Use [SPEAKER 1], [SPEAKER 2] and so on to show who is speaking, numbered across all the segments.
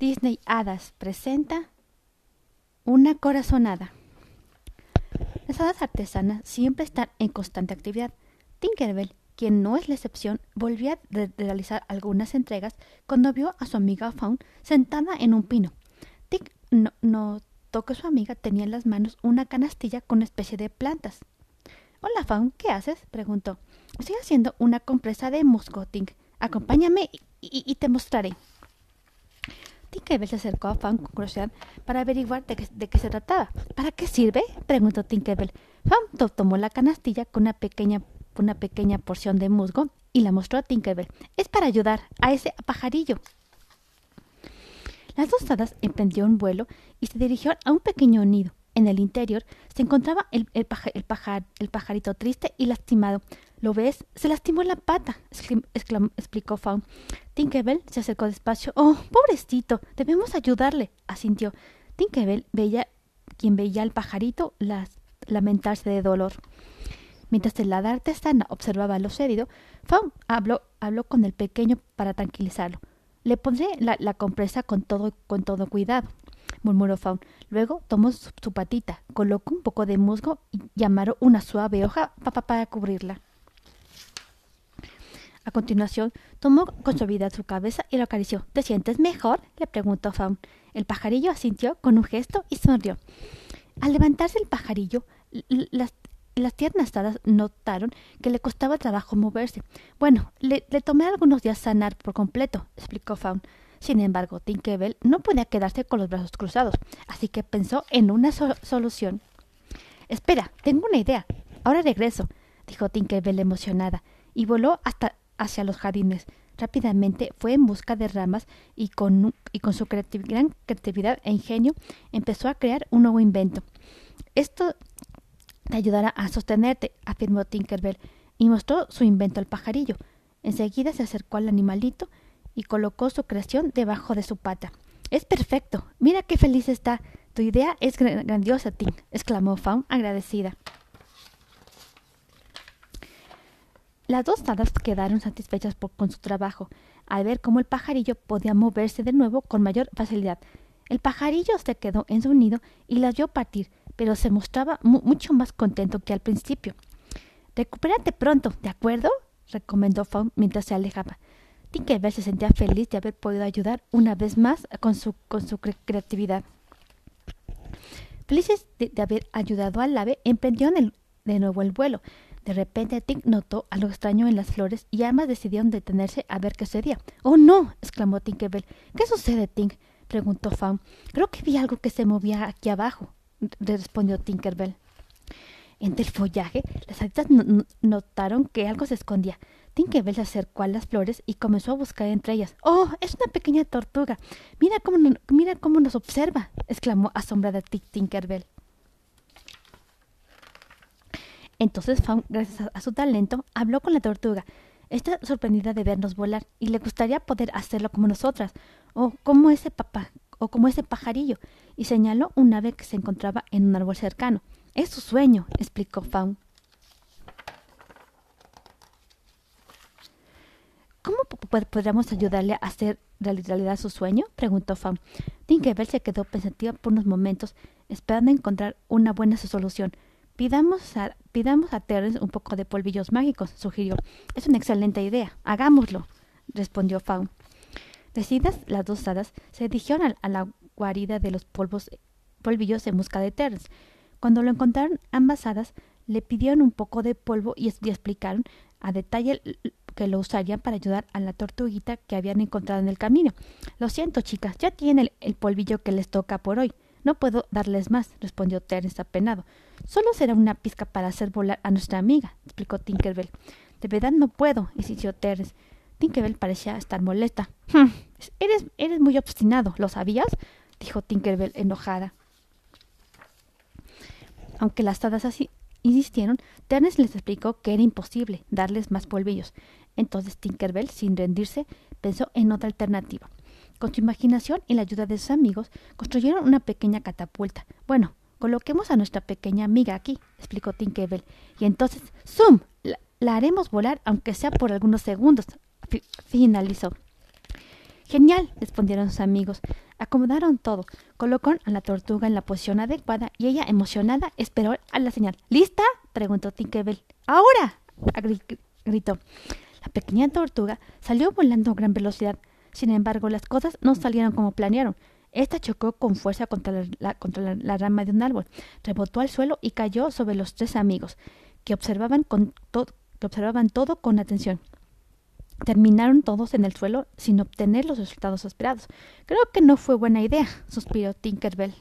[SPEAKER 1] Disney Hadas presenta una corazonada. Las hadas artesanas siempre están en constante actividad. Tinkerbell, quien no es la excepción, volvió a realizar algunas entregas cuando vio a su amiga Fawn sentada en un pino. Tink notó que su amiga tenía en las manos una canastilla con una especie de plantas. Hola, Fawn, ¿qué haces? preguntó. Estoy haciendo una compresa de musgo, Tink. Acompáñame y te mostraré. Tinkerbell se acercó a Fawn con curiosidad para averiguar de qué, se trataba. ¿Para qué sirve? preguntó Tinkerbell. Fawn tomó la canastilla con una pequeña, una pequeña porción de musgo y la mostró a Tinkerbell. Es para ayudar a ese pajarillo. Las dos hadas emprendieron vuelo y se dirigieron a un pequeño nido. En el interior se encontraba el, el, el pajarito triste y lastimado. ¿Lo ves? Se lastimó la pata, explicó Fawn. Tinkerbell se acercó despacio. Oh, pobrecito, debemos ayudarle, asintió. Tinkerbell veía, quien veía al pajarito lamentarse de dolor. Mientras el hada artesana observaba lo sucedido, Fawn habló, habló con el pequeño para tranquilizarlo. Le pondré la, compresa con todo, con todo cuidado, murmuró Fawn. Luego tomó su, patita, colocó un poco de musgo y amarró una suave hoja para cubrirla. A continuación, tomó con suavidad su cabeza y lo acarició. ¿Te sientes mejor? le preguntó Fawn. El pajarillo asintió con un gesto y sonrió. Al levantarse el pajarillo, las, tiernas hadas notaron que le costaba trabajo moverse. Bueno, le, tomé algunos días sanar por completo, explicó Fawn. Sin embargo, Tinkerbell no podía quedarse con los brazos cruzados, así que pensó en una solución. Espera, tengo una idea. Ahora regreso, dijo Tinkerbell emocionada, y voló hasta hacia los jardines. Rápidamente fue en busca de ramas y con, y con su gran creatividad e ingenio empezó a crear un nuevo invento. Esto te ayudará a sostenerte, afirmó Tinkerbell, y mostró su invento al pajarillo. Enseguida se acercó al animalito y colocó su creación debajo de su pata. Es perfecto. Mira qué feliz está. Tu idea es grandiosa, Tink, exclamó Fawn agradecida. Las dos hadas quedaron satisfechas con su trabajo, al ver cómo el pajarillo podía moverse de nuevo con mayor facilidad. El pajarillo se quedó en su nido y las vio partir, pero se mostraba mucho más contento que al principio. Recupérate pronto, ¿de acuerdo? recomendó Fawn mientras se alejaba. Tinkerbell se sentía feliz de haber podido ayudar una vez más con su, creatividad. Felices de, haber ayudado al ave, emprendieron de nuevo el vuelo, de repente Tink notó algo extraño en las flores y ambas decidieron detenerse a ver qué sucedía. ¡Oh, no! exclamó Tinkerbell. ¿Qué sucede, Tink? preguntó Fawn. Creo que vi algo que se movía aquí abajo, respondió Tinkerbell. Entre el follaje, las haditas notaron que algo se escondía. Tinkerbell se acercó a las flores y comenzó a buscar entre ellas. ¡Oh, es una pequeña tortuga! ¡Mira cómo, mira cómo nos observa! exclamó asombrada Tinkerbell. Entonces Fawn, gracias a su talento, habló con la tortuga. Está sorprendida de vernos volar y le gustaría poder hacerlo como nosotras, o como ese papá, o como ese pajarillo, y señaló un ave que se encontraba en un árbol cercano. Es su sueño, explicó Fawn. ¿Cómo podríamos ayudarle a hacer realidad su sueño? preguntó Fawn. Tinkerbell se quedó pensativa por unos momentos, esperando encontrar una buena solución. Pidamos a, pidamos a Terence un poco de polvillos mágicos, sugirió. Es una excelente idea. Hagámoslo, respondió Fawn. Decidas, las dos hadas se dirigieron a, la guarida de los polvos, polvillos en busca de Terence. Cuando lo encontraron, ambas hadas le pidieron un poco de polvo y, y explicaron a detalle que lo usarían para ayudar a la tortuguita que habían encontrado en el camino. Lo siento, chicas, ya tienen el polvillo que les toca por hoy. No puedo darles más, respondió Terence apenado. Solo será una pizca para hacer volar a nuestra amiga, explicó Tinkerbell. De verdad no puedo, insistió Terence. Tinkerbell parecía estar molesta. Hm, eres, eres muy obstinado, ¿lo sabías? dijo Tinkerbell enojada. Aunque las hadas así insistieron, Terence les explicó que era imposible darles más polvillos. Entonces Tinkerbell, sin rendirse, pensó en otra alternativa. Con su imaginación y la ayuda de sus amigos, construyeron una pequeña catapulta. Bueno, coloquemos a nuestra pequeña amiga aquí, explicó Tinkerbell, y entonces, ¡zum! La, haremos volar, aunque sea por algunos segundos, finalizó. Genial, respondieron sus amigos. Acomodaron todo, colocaron a la tortuga en la posición adecuada y ella, emocionada, esperó a la señal. ¿Lista? preguntó Tinkerbell. ¡Ahora! gritó. La pequeña tortuga salió volando a gran velocidad. Sin embargo, las cosas no salieron como planearon. Esta chocó con fuerza contra la, contra la, rama de un árbol, rebotó al suelo y cayó sobre los tres amigos, que observaban, con que observaban todo con atención. Terminaron todos en el suelo sin obtener los resultados esperados. Creo que no fue buena idea, suspiró Tinkerbell.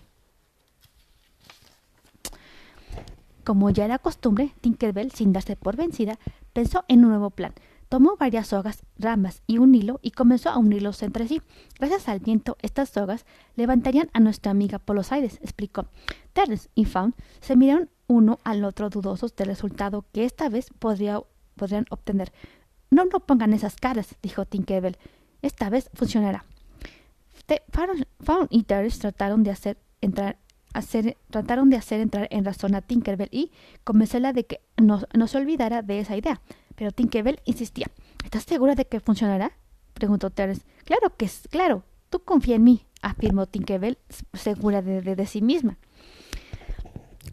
[SPEAKER 1] Como ya era costumbre, Tinkerbell, sin darse por vencida, pensó en un nuevo plan. Tomó varias sogas, ramas y un hilo y comenzó a unirlos entre sí. Gracias al viento, estas sogas levantarían a nuestra amiga por los aires, explicó. Terence y Fawn se miraron uno al otro dudosos del resultado que esta vez podrían obtener. No no pongan esas caras, dijo Tinkerbell. Esta vez funcionará. Fawn y Terence trataron de hacer entrar trataron de hacer entrar en razón a Tinkerbell y convencerla de que no, no, se olvidara de esa idea. Pero Tinkerbell insistía. ¿Estás segura de que funcionará? preguntó Terence. Claro que es, claro. Tú confía en mí, afirmó Tinkerbell, segura de, sí misma.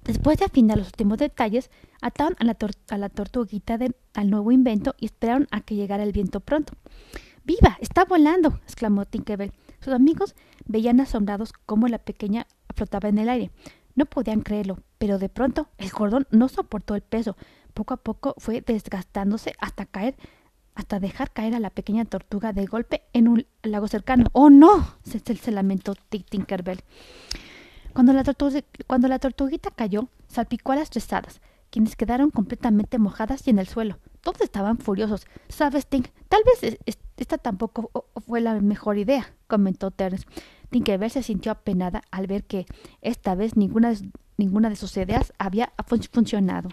[SPEAKER 1] Después de afinar los últimos detalles, ataron a la, a la tortuguita al nuevo invento y esperaron a que llegara el viento pronto. ¡Viva! ¡Está volando! exclamó Tinkerbell. Sus amigos veían asombrados cómo la pequeña flotaba en el aire. No podían creerlo, pero de pronto el cordón no soportó el peso. Poco a poco fue desgastándose hasta caer, hasta dejar caer a la pequeña tortuga de golpe en un lago cercano. ¡Oh, no! se, lamentó Tinkerbell. Cuando la, cuando la tortuguita cayó, salpicó a las tres hadas, quienes quedaron completamente mojadas y en el suelo. Todos estaban furiosos. ¿Sabes, Tink? Tal vez esta tampoco fue la mejor idea, comentó Terence. Tinkerbell se sintió apenada al ver que esta vez ninguna de, ninguna de sus ideas había funcionado.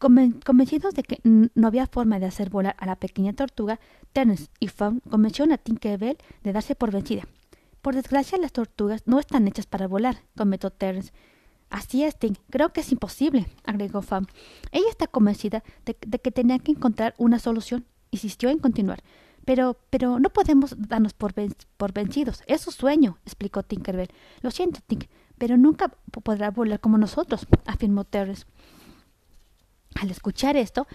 [SPEAKER 1] Convencidos de que no había forma de hacer volar a la pequeña tortuga, Terence y Fawn convencieron a Tinkerbell de darse por vencida. Por desgracia, las tortugas no están hechas para volar, comentó Terence. Así es, Tink. Creo que es imposible, agregó Fawn. Ella está convencida de, que tenía que encontrar una solución. Insistió en continuar. Pero, pero no podemos darnos por, por vencidos. Es su sueño, explicó Tinkerbell. Lo siento, Tink, pero nunca podrá volar como nosotros, afirmó Terence. Al escuchar esto,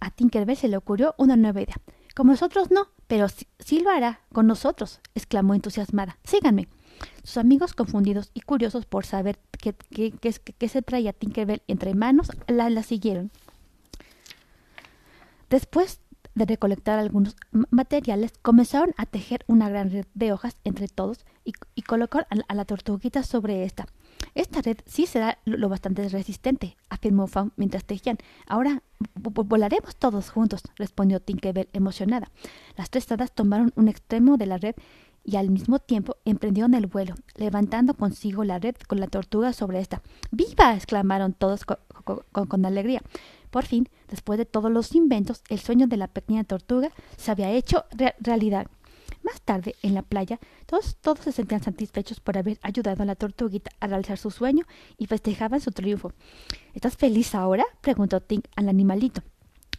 [SPEAKER 1] a Tinkerbell se le ocurrió una nueva idea. Como nosotros no, pero sí, lo hará con nosotros, exclamó entusiasmada. Síganme. Sus amigos, confundidos y curiosos por saber qué, qué, se traía Tinkerbell entre manos, la, la siguieron. Después de recolectar algunos materiales, comenzaron a tejer una gran red de hojas entre todos y, y colocar a la, tortuguita sobre esta. Esta red sí será lo bastante resistente, afirmó Fawn mientras tejían. Ahora volaremos todos juntos, respondió Tinkerbell emocionada. Las tres hadas tomaron un extremo de la red y al mismo tiempo emprendieron el vuelo, levantando consigo la red con la tortuga sobre esta. ¡Viva! exclamaron todos con alegría. Por fin, después de todos los inventos, el sueño de la pequeña tortuga se había hecho realidad. Más tarde, en la playa, todos, todos se sentían satisfechos por haber ayudado a la tortuguita a realizar su sueño y festejaban su triunfo. ¿Estás feliz ahora? preguntó Tink al animalito.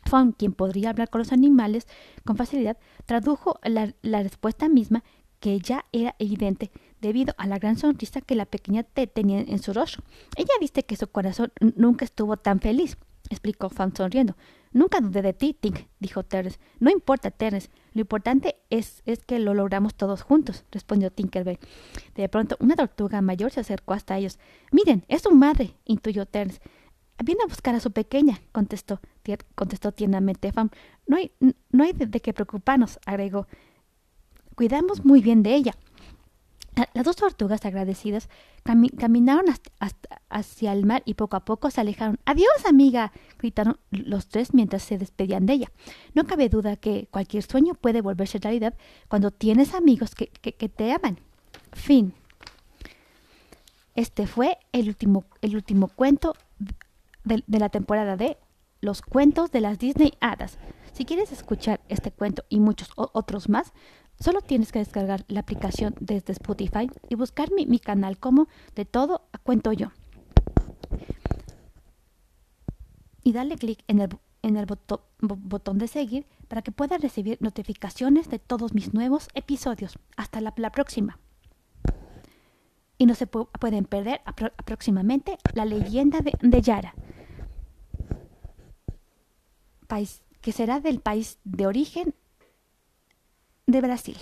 [SPEAKER 1] Fawn, quien podría hablar con los animales con facilidad, tradujo la, la respuesta misma que ya era evidente debido a la gran sonrisa que la pequeña T tenía en su rostro. Ella viste que su corazón nunca estuvo tan feliz explicó Fan sonriendo. Nunca dudé de ti, Tink, dijo Terence. No importa, Terence. Lo importante es, es que lo logramos todos juntos, respondió Tinkerbell. De pronto, una tortuga mayor se acercó hasta ellos. Miren, es su madre, intuyó Terence. Viene a buscar a su pequeña, contestó, contestó tiernamente Fan. No hay, no hay de qué preocuparnos, agregó. Cuidamos muy bien de ella. Las dos tortugas agradecidas caminaron hacia el mar y poco a poco se alejaron. ¡Adiós, amiga! gritaron los tres mientras se despedían de ella. No cabe duda que cualquier sueño puede volverse realidad cuando tienes amigos que, te aman. Fin. Este fue el último, el último cuento de, de la temporada de Los cuentos de las Disney Hadas. Si quieres escuchar este cuento y muchos otros más, Solo tienes que descargar la aplicación desde Spotify y buscar mi, mi canal como De todo cuento yo. Y dale clic en el, en el botón de seguir para que puedan recibir notificaciones de todos mis nuevos episodios. Hasta la, próxima. Y no se pueden perder próximamente la leyenda de, Yara, país, que será del país de origen de Brasil.